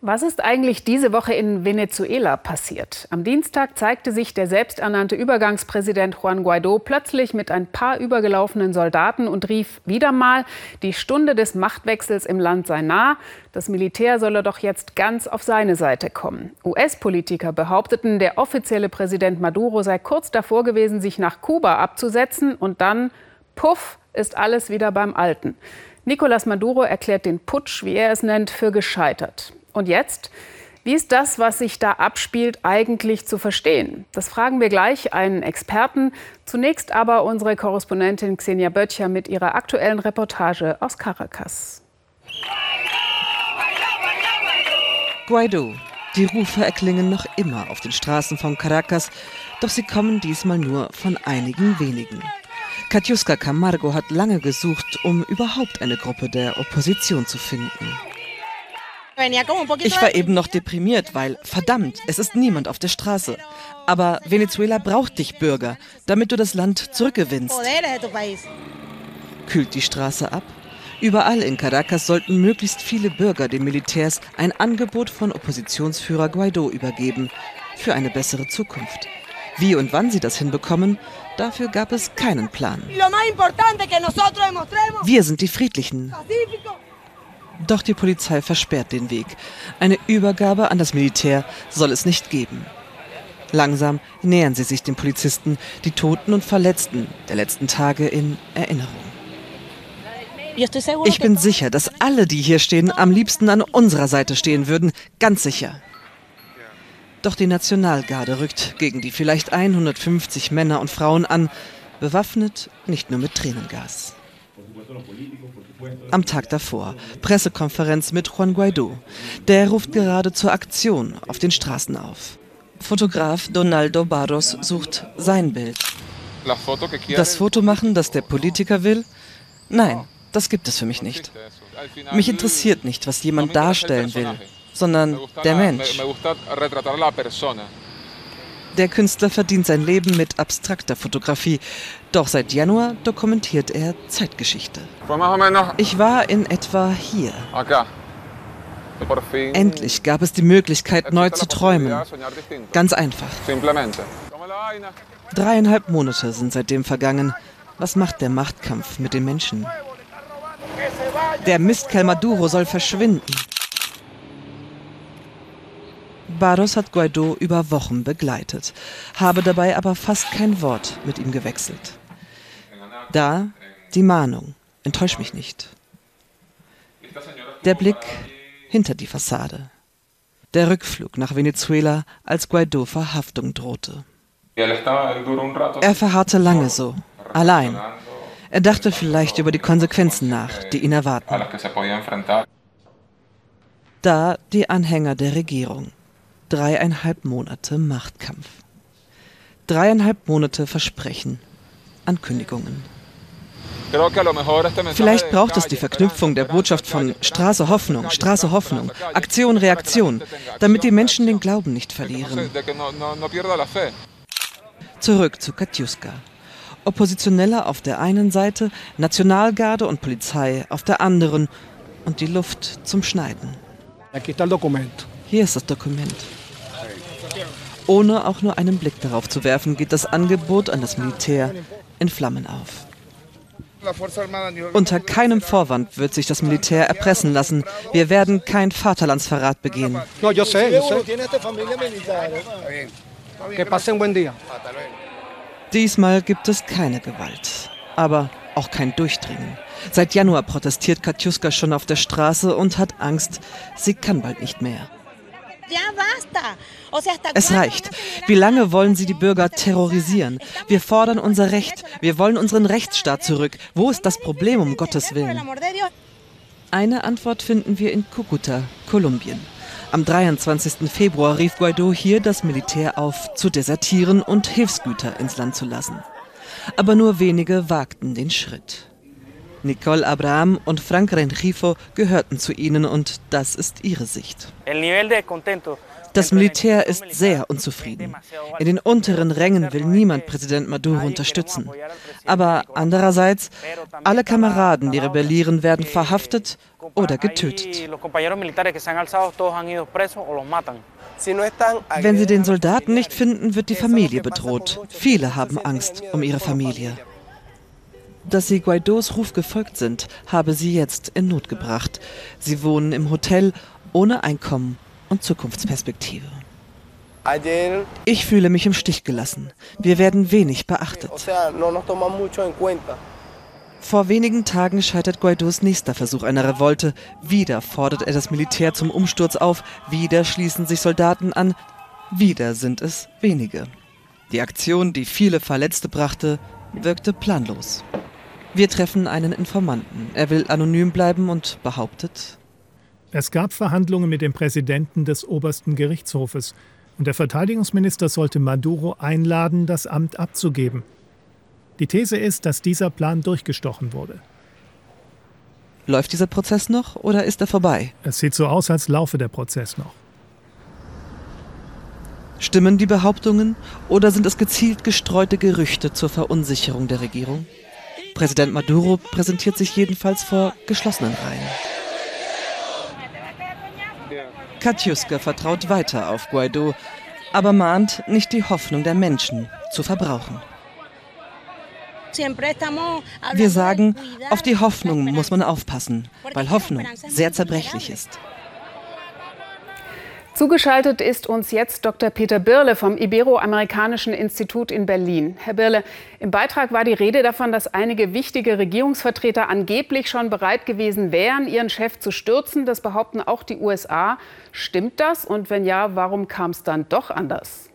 Was ist eigentlich diese Woche in Venezuela passiert? Am Dienstag zeigte sich der selbsternannte Übergangspräsident Juan Guaido plötzlich mit ein paar übergelaufenen Soldaten und rief wieder mal, die Stunde des Machtwechsels im Land sei nah. Das Militär solle doch jetzt ganz auf seine Seite kommen. US-Politiker behaupteten, der offizielle Präsident Maduro sei kurz davor gewesen, sich nach Kuba abzusetzen und dann, puff, ist alles wieder beim Alten. Nicolás Maduro erklärt den Putsch, wie er es nennt, für gescheitert. Und jetzt? Wie ist das, was sich da abspielt, eigentlich zu verstehen? Das fragen wir gleich einen Experten. Zunächst aber unsere Korrespondentin Xenia Böttcher mit ihrer aktuellen Reportage aus Caracas. Guaido. Die Rufe erklingen noch immer auf den Straßen von Caracas, doch sie kommen diesmal nur von einigen wenigen. Katiuska Camargo hat lange gesucht, um überhaupt eine Gruppe der Opposition zu finden. Ich war eben noch deprimiert, weil, verdammt, es ist niemand auf der Straße. Aber Venezuela braucht dich, Bürger, damit du das Land zurückgewinnst. Kühlt die Straße ab? Überall in Caracas sollten möglichst viele Bürger den Militärs ein Angebot von Oppositionsführer Guaido übergeben für eine bessere Zukunft. Wie und wann sie das hinbekommen, dafür gab es keinen Plan. Wir sind die Friedlichen. Doch die Polizei versperrt den Weg. Eine Übergabe an das Militär soll es nicht geben. Langsam nähern sie sich den Polizisten, die Toten und Verletzten der letzten Tage in Erinnerung. Ich bin sicher, dass alle, die hier stehen, am liebsten an unserer Seite stehen würden. Ganz sicher. Doch die Nationalgarde rückt gegen die vielleicht 150 Männer und Frauen an, bewaffnet nicht nur mit Tränengas. Am Tag davor, Pressekonferenz mit Juan Guaido. Der ruft gerade zur Aktion auf den Straßen auf. Fotograf Donaldo Barros sucht sein Bild. Das Foto machen, das der Politiker will? Nein, das gibt es für mich nicht. Mich interessiert nicht, was jemand darstellen will, sondern der Mensch. Der Künstler verdient sein Leben mit abstrakter Fotografie. Doch seit Januar dokumentiert er Zeitgeschichte. Ich war in etwa hier. Endlich gab es die Möglichkeit, neu zu träumen. Ganz einfach. Dreieinhalb Monate sind seitdem vergangen. Was macht der Machtkampf mit den Menschen? Der Mistkerl Maduro soll verschwinden. Barros hat Guaido über Wochen begleitet, habe dabei aber fast kein Wort mit ihm gewechselt. Da die Mahnung, enttäusch mich nicht. Der Blick hinter die Fassade. Der Rückflug nach Venezuela, als Guaido Verhaftung drohte. Er verharrte lange so, allein. Er dachte vielleicht über die Konsequenzen nach, die ihn erwarten. Da die Anhänger der Regierung dreieinhalb Monate Machtkampf. Dreieinhalb Monate Versprechen, Ankündigungen. Vielleicht braucht es die Verknüpfung der Botschaft von Straße Hoffnung, Straße Hoffnung, Aktion Reaktion, damit die Menschen den Glauben nicht verlieren. Zurück zu Katjuska. Oppositionelle auf der einen Seite, Nationalgarde und Polizei auf der anderen und die Luft zum Schneiden. Hier ist das Dokument. Ohne auch nur einen Blick darauf zu werfen, geht das Angebot an das Militär in Flammen auf. Unter keinem Vorwand wird sich das Militär erpressen lassen. Wir werden kein Vaterlandsverrat begehen. Diesmal gibt es keine Gewalt, aber auch kein Durchdringen. Seit Januar protestiert Katjuska schon auf der Straße und hat Angst, sie kann bald nicht mehr. Es reicht. Wie lange wollen Sie die Bürger terrorisieren? Wir fordern unser Recht. Wir wollen unseren Rechtsstaat zurück. Wo ist das Problem, um Gottes Willen? Eine Antwort finden wir in Cucuta, Kolumbien. Am 23. Februar rief Guaido hier das Militär auf, zu desertieren und Hilfsgüter ins Land zu lassen. Aber nur wenige wagten den Schritt. Nicole Abraham und Frank Renjifo gehörten zu ihnen und das ist ihre Sicht. Das Militär ist sehr unzufrieden. In den unteren Rängen will niemand Präsident Maduro unterstützen. Aber andererseits, alle Kameraden, die rebellieren, werden verhaftet oder getötet. Wenn sie den Soldaten nicht finden, wird die Familie bedroht. Viele haben Angst um ihre Familie. Dass sie Guaidos Ruf gefolgt sind, habe sie jetzt in Not gebracht. Sie wohnen im Hotel ohne Einkommen und Zukunftsperspektive. Ich fühle mich im Stich gelassen. Wir werden wenig beachtet. Vor wenigen Tagen scheitert Guaidos nächster Versuch einer Revolte. Wieder fordert er das Militär zum Umsturz auf, wieder schließen sich Soldaten an, wieder sind es wenige. Die Aktion, die viele Verletzte brachte, wirkte planlos. Wir treffen einen Informanten. Er will anonym bleiben und behauptet, es gab Verhandlungen mit dem Präsidenten des obersten Gerichtshofes und der Verteidigungsminister sollte Maduro einladen, das Amt abzugeben. Die These ist, dass dieser Plan durchgestochen wurde. Läuft dieser Prozess noch oder ist er vorbei? Es sieht so aus, als laufe der Prozess noch. Stimmen die Behauptungen oder sind es gezielt gestreute Gerüchte zur Verunsicherung der Regierung? Präsident Maduro präsentiert sich jedenfalls vor geschlossenen Reihen. Katjuska vertraut weiter auf Guaido, aber mahnt, nicht die Hoffnung der Menschen zu verbrauchen. Wir sagen, auf die Hoffnung muss man aufpassen, weil Hoffnung sehr zerbrechlich ist. Zugeschaltet ist uns jetzt Dr. Peter Birle vom Iberoamerikanischen Institut in Berlin. Herr Birle, im Beitrag war die Rede davon, dass einige wichtige Regierungsvertreter angeblich schon bereit gewesen wären, ihren Chef zu stürzen. Das behaupten auch die USA. Stimmt das? Und wenn ja, warum kam es dann doch anders?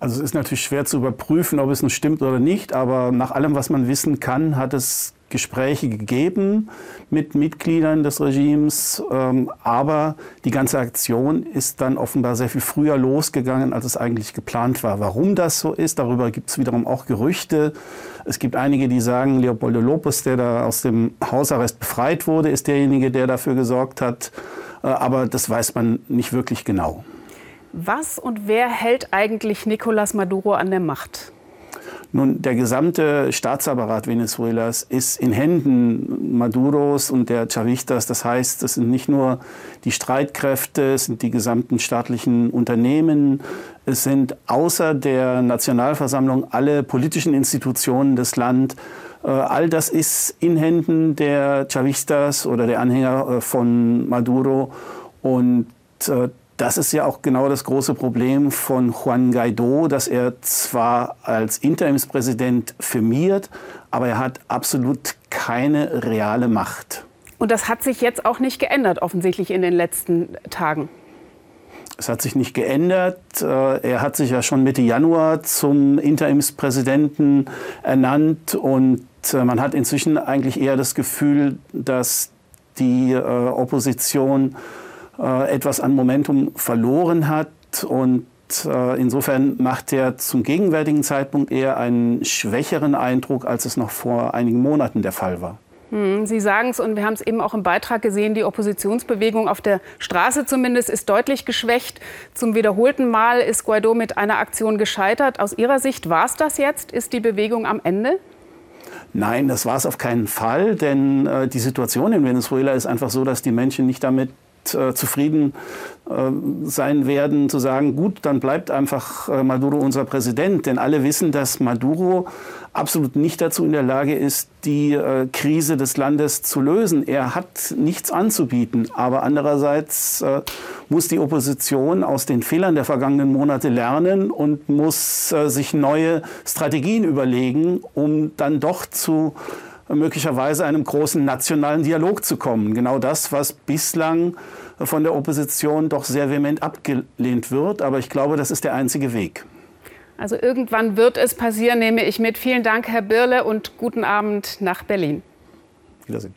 Also es ist natürlich schwer zu überprüfen, ob es nun stimmt oder nicht, aber nach allem, was man wissen kann, hat es Gespräche gegeben mit Mitgliedern des Regimes, ähm, aber die ganze Aktion ist dann offenbar sehr viel früher losgegangen, als es eigentlich geplant war. Warum das so ist, darüber gibt es wiederum auch Gerüchte. Es gibt einige, die sagen, Leopoldo Lopez, der da aus dem Hausarrest befreit wurde, ist derjenige, der dafür gesorgt hat. Äh, aber das weiß man nicht wirklich genau. Was und wer hält eigentlich Nicolás Maduro an der Macht? Nun, der gesamte Staatsapparat Venezuelas ist in Händen Maduros und der Chavistas. Das heißt, es sind nicht nur die Streitkräfte, es sind die gesamten staatlichen Unternehmen, es sind außer der Nationalversammlung alle politischen Institutionen des Landes. Äh, all das ist in Händen der Chavistas oder der Anhänger äh, von Maduro. Und äh, das ist ja auch genau das große Problem von Juan Guaido, dass er zwar als Interimspräsident firmiert, aber er hat absolut keine reale Macht. Und das hat sich jetzt auch nicht geändert, offensichtlich in den letzten Tagen. Es hat sich nicht geändert. Äh, er hat sich ja schon Mitte Januar zum Interimspräsidenten ernannt und äh, man hat inzwischen eigentlich eher das Gefühl, dass die äh, Opposition äh, etwas an Momentum verloren hat und äh, Insofern macht er zum gegenwärtigen Zeitpunkt eher einen schwächeren Eindruck, als es noch vor einigen Monaten der Fall war. Hm, Sie sagen es und wir haben es eben auch im Beitrag gesehen, die Oppositionsbewegung auf der Straße zumindest ist deutlich geschwächt. Zum wiederholten Mal ist Guaido mit einer Aktion gescheitert. Aus Ihrer Sicht war es das jetzt? Ist die Bewegung am Ende? Nein, das war es auf keinen Fall, denn äh, die Situation in Venezuela ist einfach so, dass die Menschen nicht damit äh, zufrieden äh, sein werden, zu sagen, gut, dann bleibt einfach äh, Maduro unser Präsident. Denn alle wissen, dass Maduro absolut nicht dazu in der Lage ist, die Krise des Landes zu lösen. Er hat nichts anzubieten. Aber andererseits muss die Opposition aus den Fehlern der vergangenen Monate lernen und muss sich neue Strategien überlegen, um dann doch zu möglicherweise einem großen nationalen Dialog zu kommen. Genau das, was bislang von der Opposition doch sehr vehement abgelehnt wird. Aber ich glaube, das ist der einzige Weg. Also irgendwann wird es passieren, nehme ich mit. Vielen Dank, Herr Birle, und guten Abend nach Berlin. Wiedersehen.